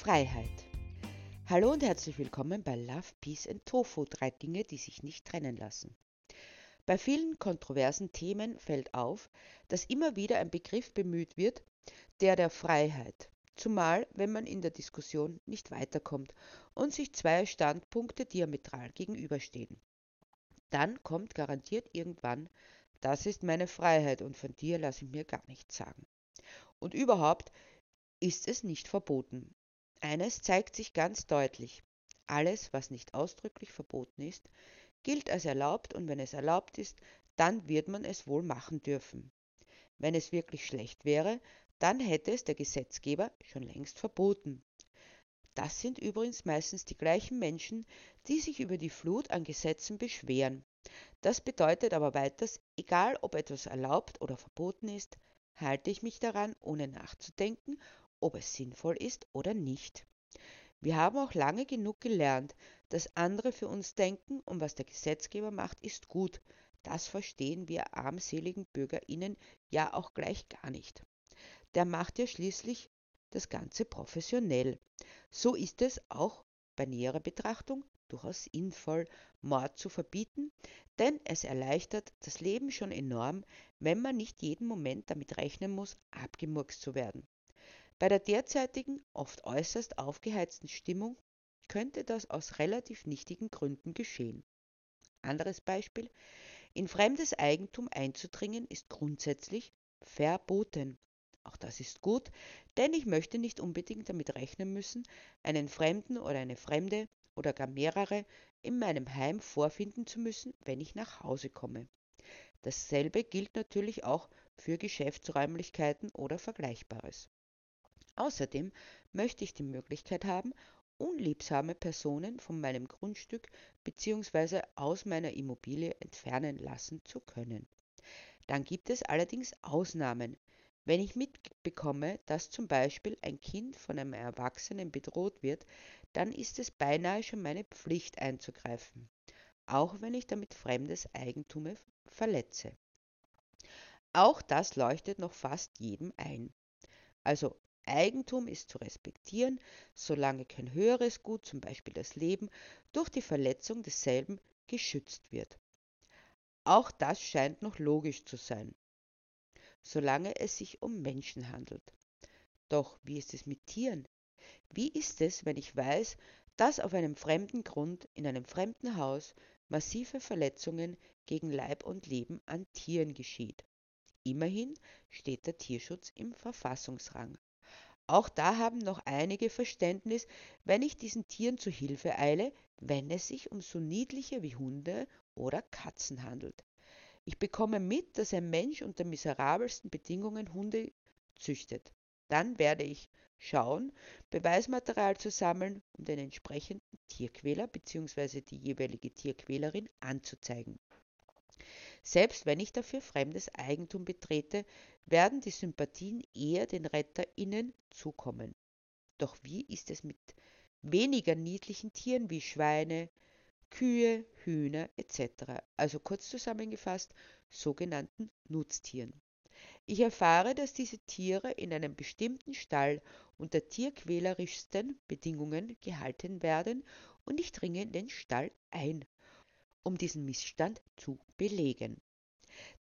Freiheit. Hallo und herzlich willkommen bei Love, Peace and Tofu, drei Dinge, die sich nicht trennen lassen. Bei vielen kontroversen Themen fällt auf, dass immer wieder ein Begriff bemüht wird, der der Freiheit, zumal wenn man in der Diskussion nicht weiterkommt und sich zwei Standpunkte diametral gegenüberstehen. Dann kommt garantiert irgendwann, das ist meine Freiheit und von dir lasse ich mir gar nichts sagen. Und überhaupt ist es nicht verboten. Eines zeigt sich ganz deutlich. Alles, was nicht ausdrücklich verboten ist, gilt als erlaubt und wenn es erlaubt ist, dann wird man es wohl machen dürfen. Wenn es wirklich schlecht wäre, dann hätte es der Gesetzgeber schon längst verboten. Das sind übrigens meistens die gleichen Menschen, die sich über die Flut an Gesetzen beschweren. Das bedeutet aber weiters, egal ob etwas erlaubt oder verboten ist, halte ich mich daran, ohne nachzudenken ob es sinnvoll ist oder nicht. Wir haben auch lange genug gelernt, dass andere für uns denken und was der Gesetzgeber macht, ist gut. Das verstehen wir armseligen Bürgerinnen ja auch gleich gar nicht. Der macht ja schließlich das Ganze professionell. So ist es auch bei näherer Betrachtung durchaus sinnvoll, Mord zu verbieten, denn es erleichtert das Leben schon enorm, wenn man nicht jeden Moment damit rechnen muss, abgemurkst zu werden. Bei der derzeitigen, oft äußerst aufgeheizten Stimmung könnte das aus relativ nichtigen Gründen geschehen. Anderes Beispiel. In fremdes Eigentum einzudringen ist grundsätzlich verboten. Auch das ist gut, denn ich möchte nicht unbedingt damit rechnen müssen, einen Fremden oder eine Fremde oder gar mehrere in meinem Heim vorfinden zu müssen, wenn ich nach Hause komme. Dasselbe gilt natürlich auch für Geschäftsräumlichkeiten oder Vergleichbares. Außerdem möchte ich die Möglichkeit haben, unliebsame Personen von meinem Grundstück bzw. aus meiner Immobilie entfernen lassen zu können. Dann gibt es allerdings Ausnahmen. Wenn ich mitbekomme, dass zum Beispiel ein Kind von einem Erwachsenen bedroht wird, dann ist es beinahe schon meine Pflicht einzugreifen, auch wenn ich damit fremdes Eigentum verletze. Auch das leuchtet noch fast jedem ein. Also Eigentum ist zu respektieren, solange kein höheres Gut, zum Beispiel das Leben, durch die Verletzung desselben geschützt wird. Auch das scheint noch logisch zu sein, solange es sich um Menschen handelt. Doch wie ist es mit Tieren? Wie ist es, wenn ich weiß, dass auf einem fremden Grund in einem fremden Haus massive Verletzungen gegen Leib und Leben an Tieren geschieht? Immerhin steht der Tierschutz im Verfassungsrang. Auch da haben noch einige Verständnis, wenn ich diesen Tieren zu Hilfe eile, wenn es sich um so niedliche wie Hunde oder Katzen handelt. Ich bekomme mit, dass ein Mensch unter miserabelsten Bedingungen Hunde züchtet. Dann werde ich schauen, Beweismaterial zu sammeln, um den entsprechenden Tierquäler bzw. die jeweilige Tierquälerin anzuzeigen. Selbst wenn ich dafür fremdes Eigentum betrete, werden die Sympathien eher den RetterInnen zukommen. Doch wie ist es mit weniger niedlichen Tieren wie Schweine, Kühe, Hühner etc., also kurz zusammengefasst sogenannten Nutztieren. Ich erfahre, dass diese Tiere in einem bestimmten Stall unter tierquälerischsten Bedingungen gehalten werden und ich dringe in den Stall ein um diesen Missstand zu belegen.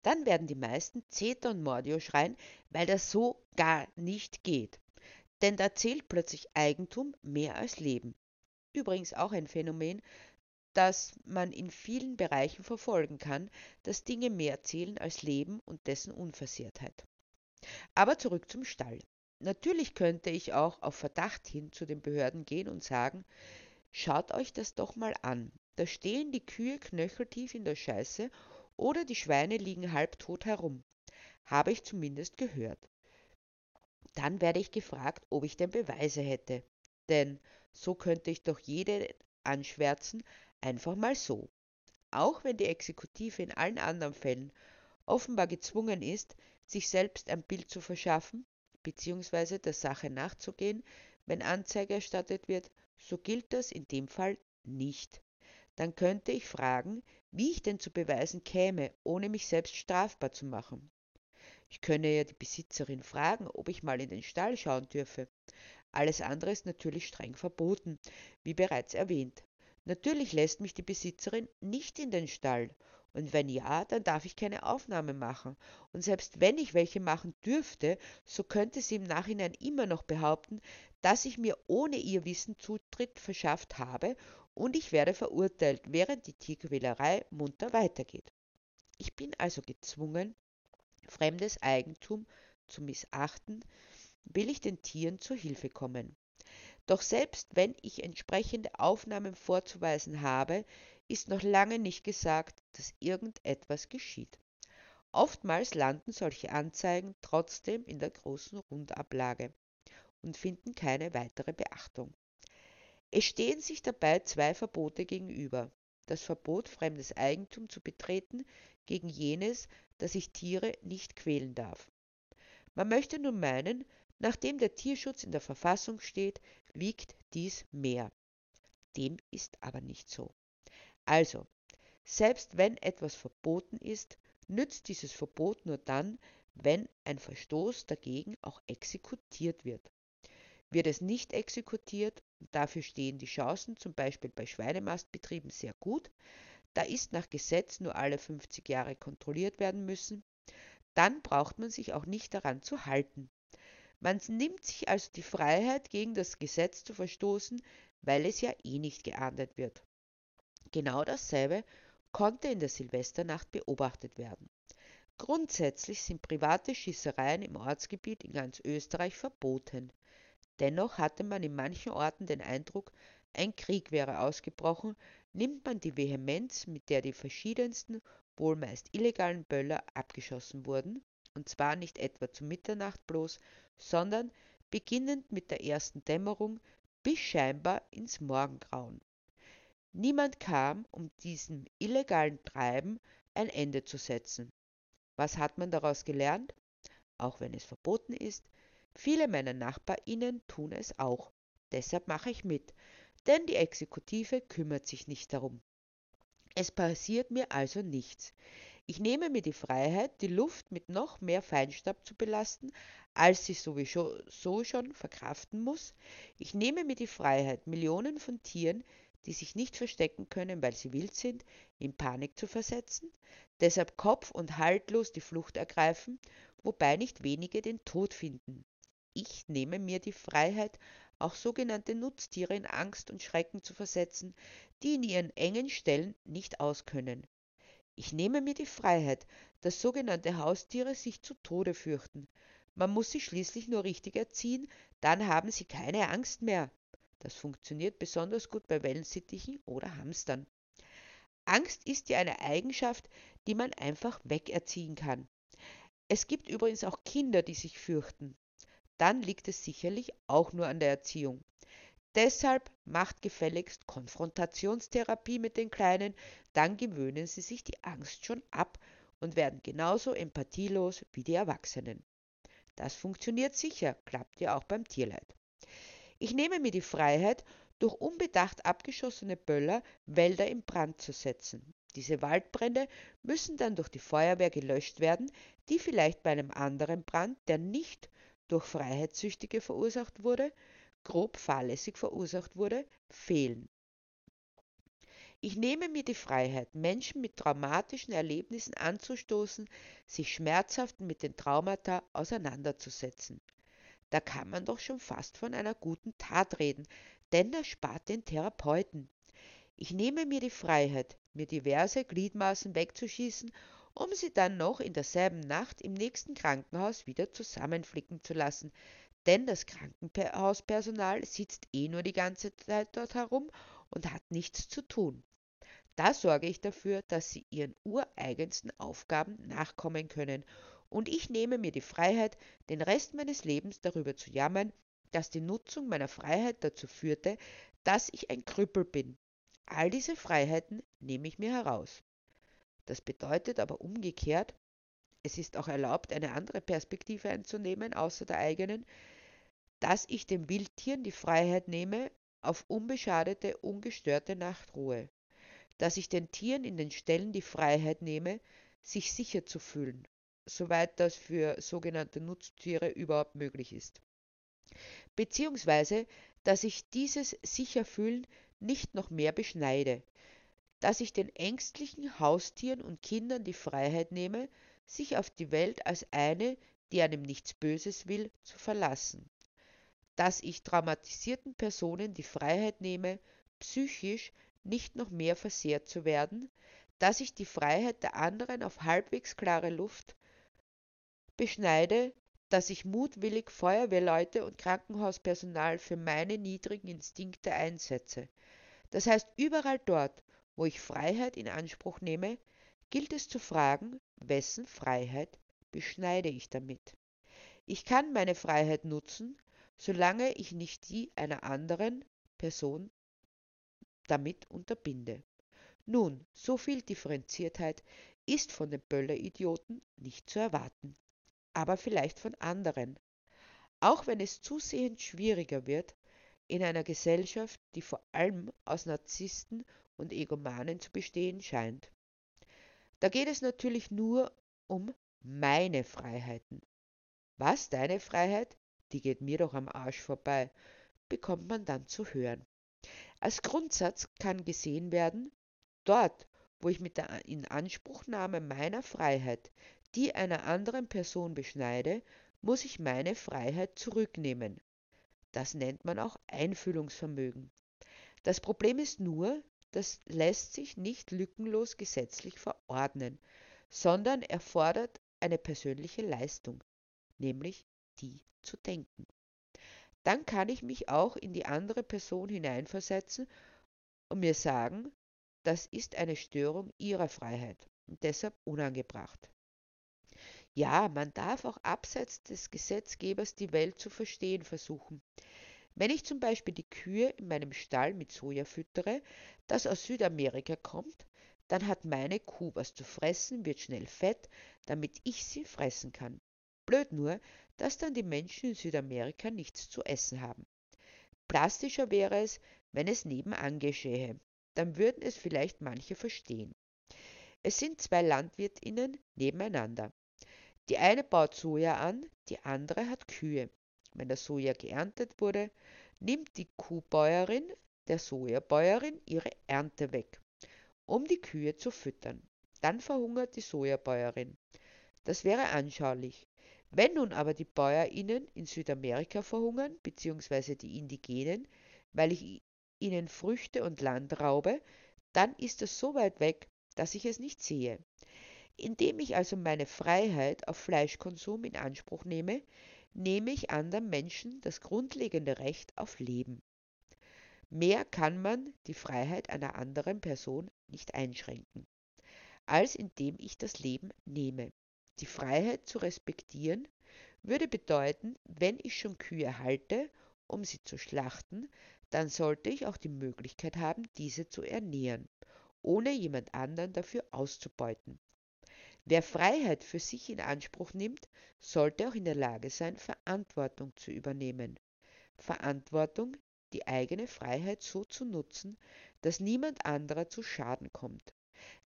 Dann werden die meisten Zeter und Mordio schreien, weil das so gar nicht geht. Denn da zählt plötzlich Eigentum mehr als Leben. Übrigens auch ein Phänomen, das man in vielen Bereichen verfolgen kann, dass Dinge mehr zählen als Leben und dessen Unversehrtheit. Aber zurück zum Stall. Natürlich könnte ich auch auf Verdacht hin zu den Behörden gehen und sagen, schaut euch das doch mal an. Da stehen die Kühe knöcheltief in der Scheiße oder die Schweine liegen halbtot herum. Habe ich zumindest gehört. Dann werde ich gefragt, ob ich denn Beweise hätte. Denn so könnte ich doch jede anschwärzen, einfach mal so. Auch wenn die Exekutive in allen anderen Fällen offenbar gezwungen ist, sich selbst ein Bild zu verschaffen, beziehungsweise der Sache nachzugehen, wenn Anzeige erstattet wird, so gilt das in dem Fall nicht dann könnte ich fragen, wie ich denn zu Beweisen käme, ohne mich selbst strafbar zu machen. Ich könne ja die Besitzerin fragen, ob ich mal in den Stall schauen dürfe. Alles andere ist natürlich streng verboten, wie bereits erwähnt. Natürlich lässt mich die Besitzerin nicht in den Stall. Und wenn ja, dann darf ich keine Aufnahme machen. Und selbst wenn ich welche machen dürfte, so könnte sie im Nachhinein immer noch behaupten, dass ich mir ohne ihr Wissen Zutritt verschafft habe und ich werde verurteilt, während die Tierquälerei munter weitergeht. Ich bin also gezwungen, fremdes Eigentum zu missachten, will ich den Tieren zur Hilfe kommen. Doch selbst wenn ich entsprechende Aufnahmen vorzuweisen habe, ist noch lange nicht gesagt, dass irgendetwas geschieht. Oftmals landen solche Anzeigen trotzdem in der großen Rundablage und finden keine weitere Beachtung. Es stehen sich dabei zwei Verbote gegenüber. Das Verbot, fremdes Eigentum zu betreten, gegen jenes, dass ich Tiere nicht quälen darf. Man möchte nun meinen, nachdem der Tierschutz in der Verfassung steht, wiegt dies mehr. Dem ist aber nicht so. Also, selbst wenn etwas verboten ist, nützt dieses Verbot nur dann, wenn ein Verstoß dagegen auch exekutiert wird. Wird es nicht exekutiert, dafür stehen die Chancen zum Beispiel bei Schweinemastbetrieben sehr gut, da ist nach Gesetz nur alle 50 Jahre kontrolliert werden müssen, dann braucht man sich auch nicht daran zu halten. Man nimmt sich also die Freiheit, gegen das Gesetz zu verstoßen, weil es ja eh nicht geahndet wird. Genau dasselbe konnte in der Silvesternacht beobachtet werden. Grundsätzlich sind private Schießereien im Ortsgebiet in ganz Österreich verboten. Dennoch hatte man in manchen Orten den Eindruck, ein Krieg wäre ausgebrochen, nimmt man die Vehemenz, mit der die verschiedensten, wohl meist illegalen Böller abgeschossen wurden, und zwar nicht etwa zu Mitternacht bloß, sondern beginnend mit der ersten Dämmerung bis scheinbar ins Morgengrauen. Niemand kam, um diesem illegalen Treiben ein Ende zu setzen. Was hat man daraus gelernt? Auch wenn es verboten ist, viele meiner Nachbarinnen tun es auch. Deshalb mache ich mit, denn die Exekutive kümmert sich nicht darum. Es passiert mir also nichts. Ich nehme mir die Freiheit, die Luft mit noch mehr Feinstaub zu belasten, als sie sowieso so schon verkraften muss. Ich nehme mir die Freiheit, Millionen von Tieren, die sich nicht verstecken können, weil sie wild sind, in Panik zu versetzen, deshalb kopf- und haltlos die Flucht ergreifen, wobei nicht wenige den Tod finden. Ich nehme mir die Freiheit, auch sogenannte Nutztiere in Angst und Schrecken zu versetzen, die in ihren engen Stellen nicht auskönnen. Ich nehme mir die Freiheit, dass sogenannte Haustiere sich zu Tode fürchten. Man muss sie schließlich nur richtig erziehen, dann haben sie keine Angst mehr. Das funktioniert besonders gut bei Wellensittichen oder Hamstern. Angst ist ja eine Eigenschaft, die man einfach wegerziehen kann. Es gibt übrigens auch Kinder, die sich fürchten. Dann liegt es sicherlich auch nur an der Erziehung. Deshalb macht gefälligst Konfrontationstherapie mit den Kleinen, dann gewöhnen sie sich die Angst schon ab und werden genauso empathielos wie die Erwachsenen. Das funktioniert sicher, klappt ja auch beim Tierleid. Ich nehme mir die Freiheit, durch unbedacht abgeschossene Böller Wälder in Brand zu setzen. Diese Waldbrände müssen dann durch die Feuerwehr gelöscht werden, die vielleicht bei einem anderen Brand, der nicht durch Freiheitssüchtige verursacht wurde, grob fahrlässig verursacht wurde, fehlen. Ich nehme mir die Freiheit, Menschen mit traumatischen Erlebnissen anzustoßen, sich schmerzhaft mit den Traumata auseinanderzusetzen. Da kann man doch schon fast von einer guten Tat reden, denn das spart den Therapeuten. Ich nehme mir die Freiheit, mir diverse Gliedmaßen wegzuschießen, um sie dann noch in derselben Nacht im nächsten Krankenhaus wieder zusammenflicken zu lassen, denn das Krankenhauspersonal sitzt eh nur die ganze Zeit dort herum und hat nichts zu tun. Da sorge ich dafür, dass sie ihren ureigensten Aufgaben nachkommen können und ich nehme mir die Freiheit, den Rest meines Lebens darüber zu jammern, dass die Nutzung meiner Freiheit dazu führte, dass ich ein Krüppel bin. All diese Freiheiten nehme ich mir heraus. Das bedeutet aber umgekehrt, es ist auch erlaubt, eine andere Perspektive einzunehmen, außer der eigenen, dass ich den Wildtieren die Freiheit nehme auf unbeschadete, ungestörte Nachtruhe, dass ich den Tieren in den Ställen die Freiheit nehme, sich sicher zu fühlen, soweit das für sogenannte Nutztiere überhaupt möglich ist. beziehungsweise dass ich dieses Sicherfühlen nicht noch mehr beschneide, dass ich den ängstlichen Haustieren und Kindern die Freiheit nehme, sich auf die Welt als eine, die einem nichts Böses will, zu verlassen, dass ich traumatisierten Personen die Freiheit nehme, psychisch nicht noch mehr versehrt zu werden, dass ich die Freiheit der anderen auf halbwegs klare Luft beschneide, dass ich mutwillig Feuerwehrleute und Krankenhauspersonal für meine niedrigen Instinkte einsetze. Das heißt, überall dort, wo ich Freiheit in Anspruch nehme, gilt es zu fragen, wessen Freiheit beschneide ich damit. Ich kann meine Freiheit nutzen, solange ich nicht die einer anderen Person damit unterbinde. Nun, so viel Differenziertheit ist von den Böller-Idioten nicht zu erwarten, aber vielleicht von anderen. Auch wenn es zusehends schwieriger wird, in einer Gesellschaft, die vor allem aus Narzissten und Egomanen zu bestehen scheint. Da geht es natürlich nur um meine Freiheiten. Was deine Freiheit? Die geht mir doch am Arsch vorbei, bekommt man dann zu hören. Als Grundsatz kann gesehen werden, dort, wo ich mit der Inanspruchnahme meiner Freiheit die einer anderen Person beschneide, muss ich meine Freiheit zurücknehmen. Das nennt man auch Einfühlungsvermögen. Das Problem ist nur, das lässt sich nicht lückenlos gesetzlich verordnen, sondern erfordert eine persönliche Leistung, nämlich die zu denken. Dann kann ich mich auch in die andere Person hineinversetzen und mir sagen, das ist eine Störung ihrer Freiheit und deshalb unangebracht. Ja, man darf auch abseits des Gesetzgebers die Welt zu verstehen versuchen. Wenn ich zum Beispiel die Kühe in meinem Stall mit Soja füttere, das aus Südamerika kommt, dann hat meine Kuh was zu fressen, wird schnell fett, damit ich sie fressen kann. Blöd nur, dass dann die Menschen in Südamerika nichts zu essen haben. Plastischer wäre es, wenn es nebenan geschähe. Dann würden es vielleicht manche verstehen. Es sind zwei Landwirtinnen nebeneinander. Die eine baut Soja an, die andere hat Kühe. Wenn der Soja geerntet wurde, nimmt die Kuhbäuerin der Sojabäuerin ihre Ernte weg, um die Kühe zu füttern. Dann verhungert die Sojabäuerin. Das wäre anschaulich. Wenn nun aber die Bäuerinnen in Südamerika verhungern, beziehungsweise die Indigenen, weil ich ihnen Früchte und Land raube, dann ist es so weit weg, dass ich es nicht sehe. Indem ich also meine Freiheit auf Fleischkonsum in Anspruch nehme, nehme ich anderen Menschen das grundlegende Recht auf Leben. Mehr kann man die Freiheit einer anderen Person nicht einschränken, als indem ich das Leben nehme. Die Freiheit zu respektieren würde bedeuten, wenn ich schon Kühe halte, um sie zu schlachten, dann sollte ich auch die Möglichkeit haben, diese zu ernähren, ohne jemand anderen dafür auszubeuten. Wer Freiheit für sich in Anspruch nimmt, sollte auch in der Lage sein, Verantwortung zu übernehmen. Verantwortung, die eigene Freiheit so zu nutzen, dass niemand anderer zu Schaden kommt.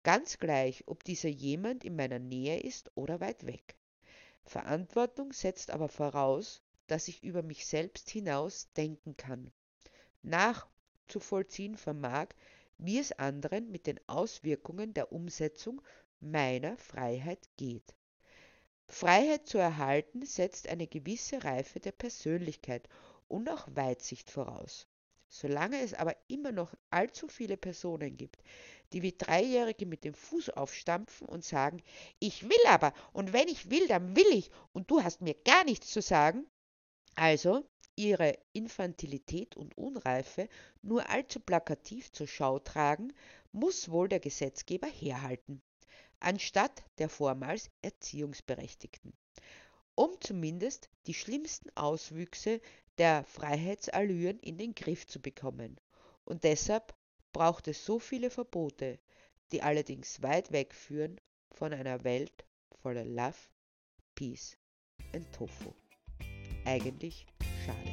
Ganz gleich, ob dieser jemand in meiner Nähe ist oder weit weg. Verantwortung setzt aber voraus, dass ich über mich selbst hinaus denken kann, nachzuvollziehen vermag, wie es anderen mit den Auswirkungen der Umsetzung meiner Freiheit geht. Freiheit zu erhalten setzt eine gewisse Reife der Persönlichkeit und auch Weitsicht voraus. Solange es aber immer noch allzu viele Personen gibt, die wie Dreijährige mit dem Fuß aufstampfen und sagen, ich will aber und wenn ich will, dann will ich und du hast mir gar nichts zu sagen, also ihre Infantilität und Unreife nur allzu plakativ zur Schau tragen, muss wohl der Gesetzgeber herhalten anstatt der vormals Erziehungsberechtigten, um zumindest die schlimmsten Auswüchse der Freiheitsallüren in den Griff zu bekommen. Und deshalb braucht es so viele Verbote, die allerdings weit wegführen von einer Welt voller Love, Peace und Tofu. Eigentlich schade.